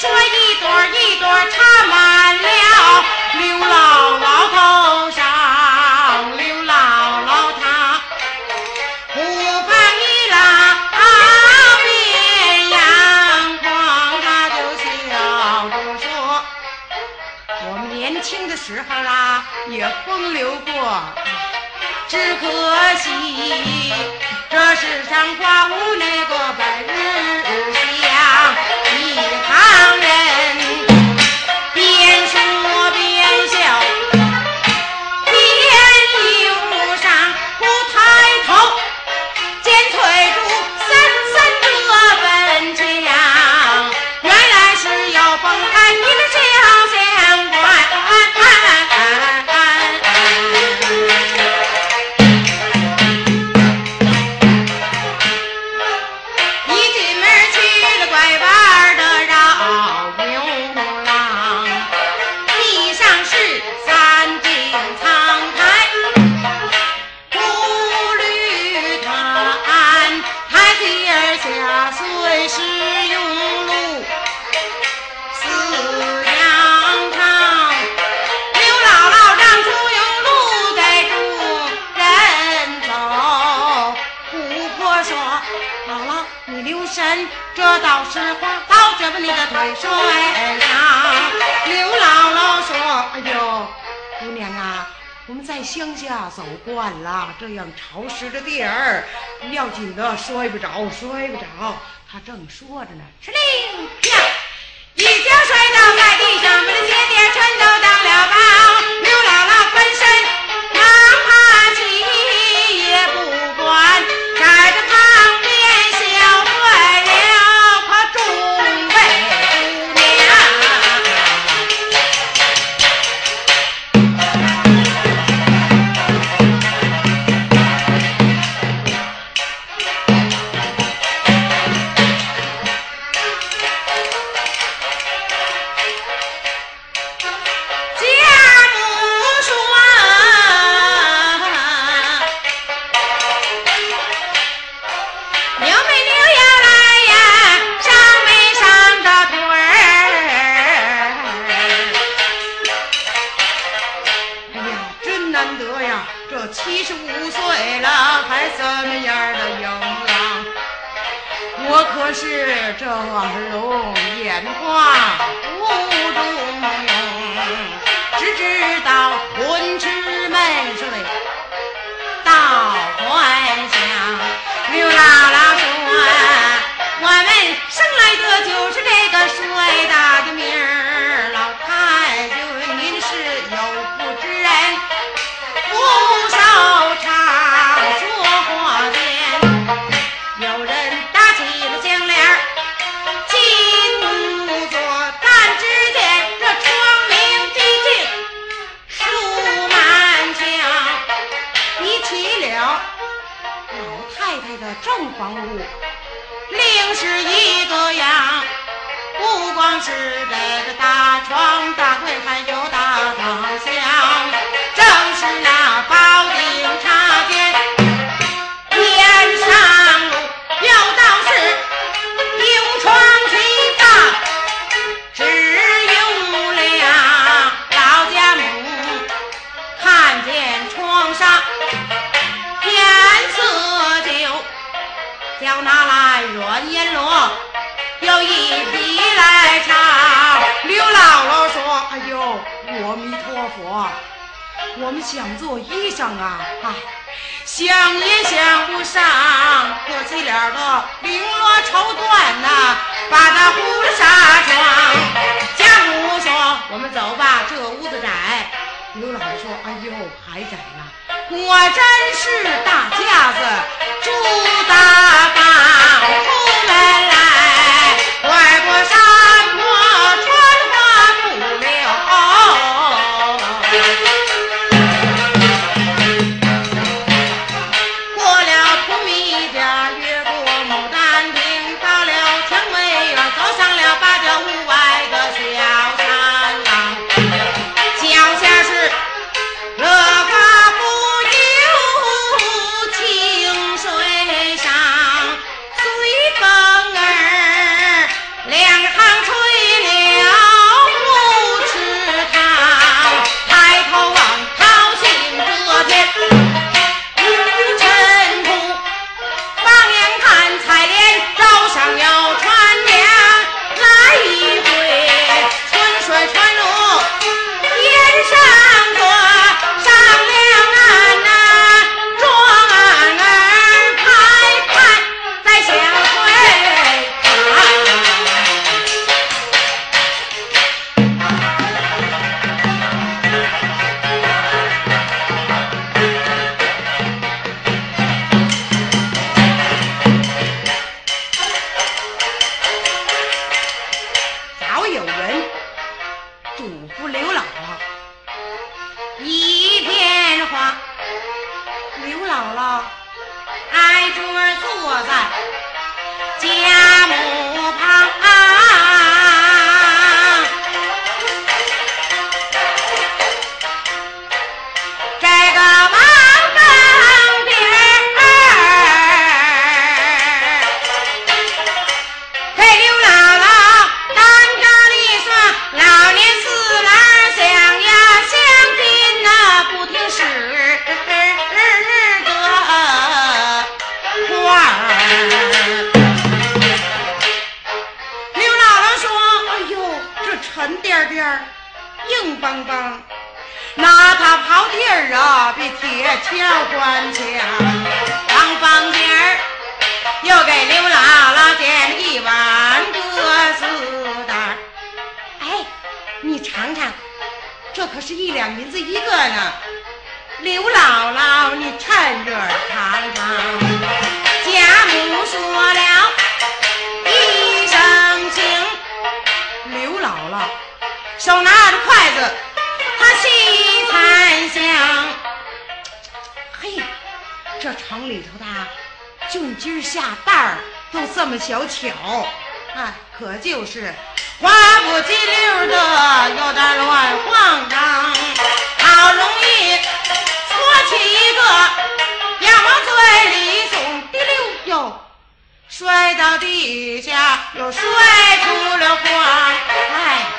Shall 这倒是话，倒觉得你的腿摔了。刘姥姥说：“哎呦，姑娘啊，我们在乡下走惯了，这样潮湿的地儿，要紧的摔不着，摔不着。”他正说着呢，哧令，一跤摔倒了。生来的就是这个帅大的名。一脸的绫罗绸缎呐，把那乌纱装。家母说：“我们走吧，这屋子窄。”刘老姥说：“哎呦，还窄呢！果真是大架子，住大房，”硬邦邦拿它刨地儿啊比铁锹还强方方儿又给刘姥姥捡了一碗鸽子蛋儿。哎你尝尝这可是一两银子一个呢。刘姥姥你趁热尝尝。贾母说了手拿着筷子，他细猜想。嘿，这城里头的雄鸡下蛋儿都这么小巧，哎，可就是滑不叽溜的，有点乱慌张。好容易搓起一个，要往嘴里送，滴溜哟，摔到地下，又摔出了花，哎。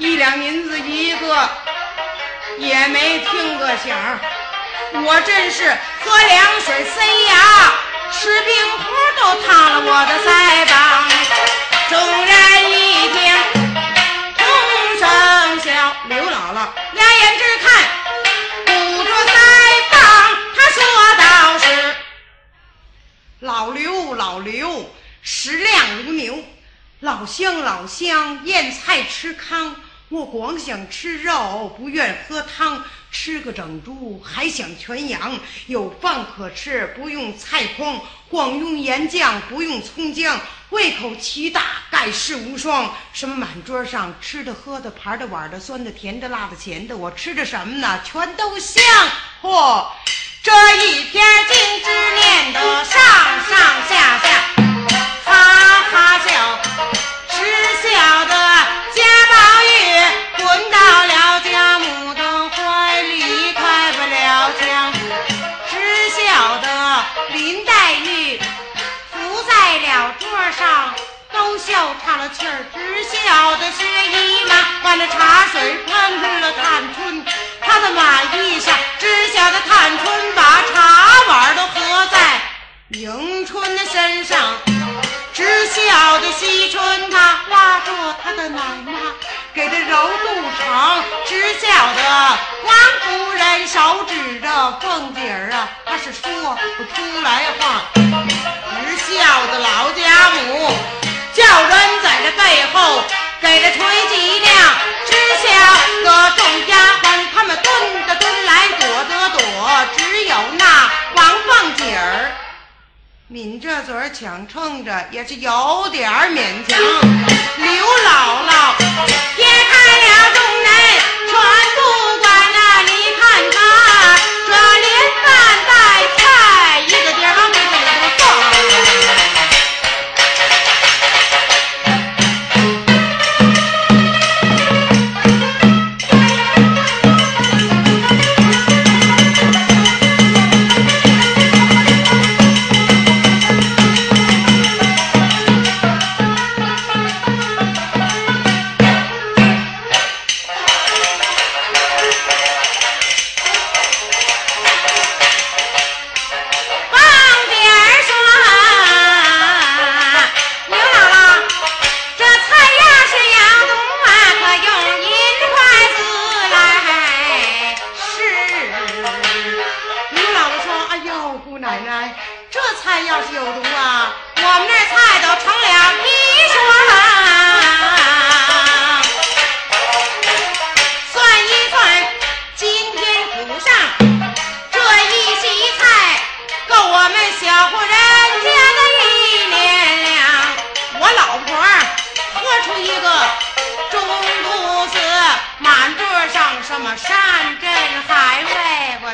一两银子一个，也没听个响。我真是喝凉水塞牙。吃冰壶都烫了我的腮帮，众人一听，同声笑。刘姥姥两眼直看，捂着腮帮，他说道是：“老刘，老刘，食量如牛，老乡，老乡，腌菜吃糠。我光想吃肉，不愿喝汤。”吃个整猪还想全羊，有饭可吃不用菜筐，光用盐酱不用葱姜，胃口奇大盖世无双。什么满桌上吃的喝的盘的碗的酸的甜的辣的咸的，我吃着什么呢？全都香。嚯，这一篇经只念得上上下下哈哈笑，吃笑滚到了贾母的怀里开不了枪，只晓得。林黛玉伏在了桌上，都笑岔了气儿，只晓得薛姨妈把那茶水喷给了探春，她的满意上，只晓得探春把茶碗都合在迎春的身上，只晓得惜春她拉着她的奶妈。给他揉肚肠，只晓得王夫人手指着凤姐儿啊，她是说不出来话，只笑得老家母叫人在这背后给他捶脊梁，只晓得众丫鬟他们蹲的蹲来躲的躲，只有那王凤姐儿抿着嘴强撑着，也是有点勉强。刘姥姥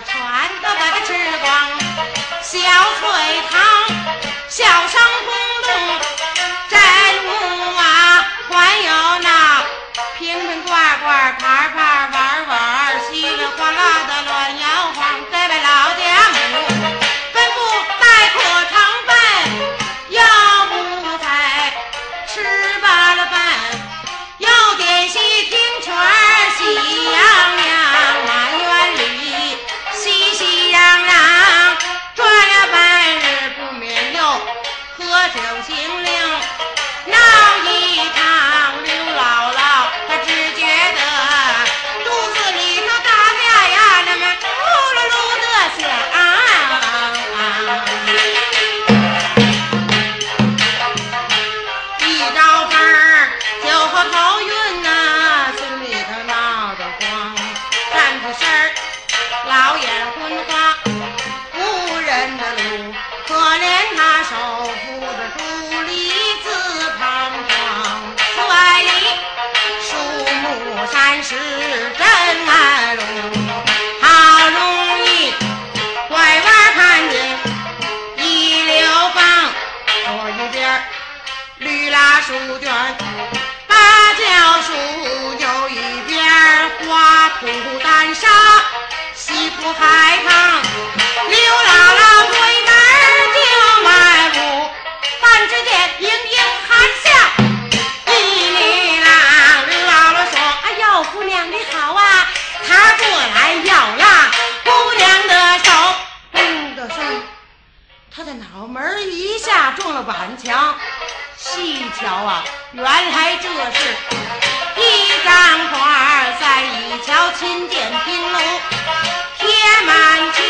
全都把它吃光。小翠堂，小商通路，斋木啊，还有那瓶瓶罐罐，盘盘碗。我练那手原来这是一张画儿，在一桥亲殿平楼，贴满墙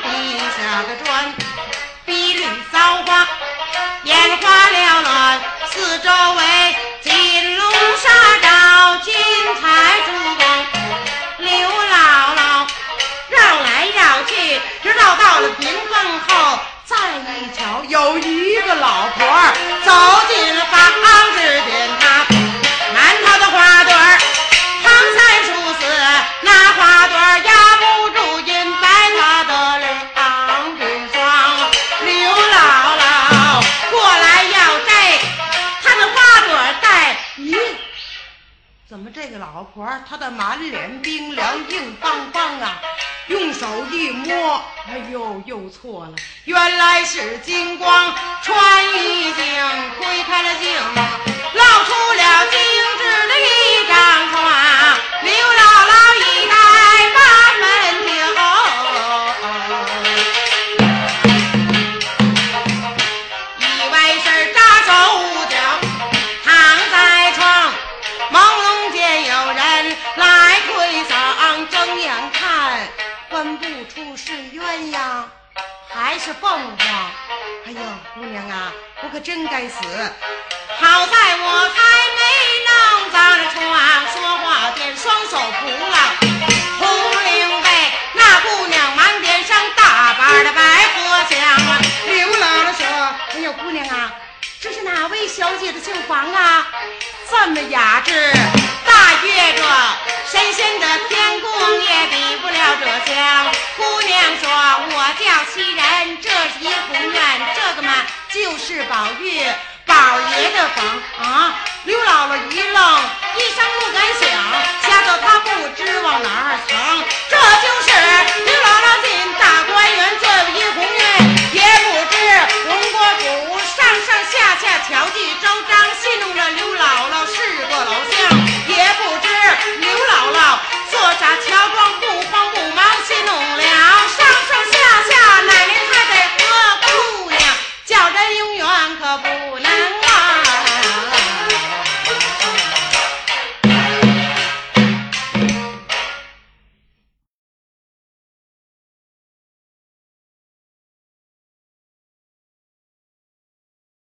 底下的砖，碧绿扫花，眼花缭乱，四周围金龙纱罩，金彩珠光，刘姥姥绕来绕去，直到到了屏风后，再一瞧，有一个老婆走进了房。他的满脸冰凉硬邦邦啊用手一摸哎呦又错了。原来是金光穿衣镜推开了镜你的姓房啊，这么雅致，大约着神仙的天宫也比不了这香。姑娘说：“我叫袭人，这是一红院，这个嘛就是宝玉，宝爷的房啊。”刘姥姥一愣，一声不敢响，吓得她不知往哪儿藏。这就是刘姥姥。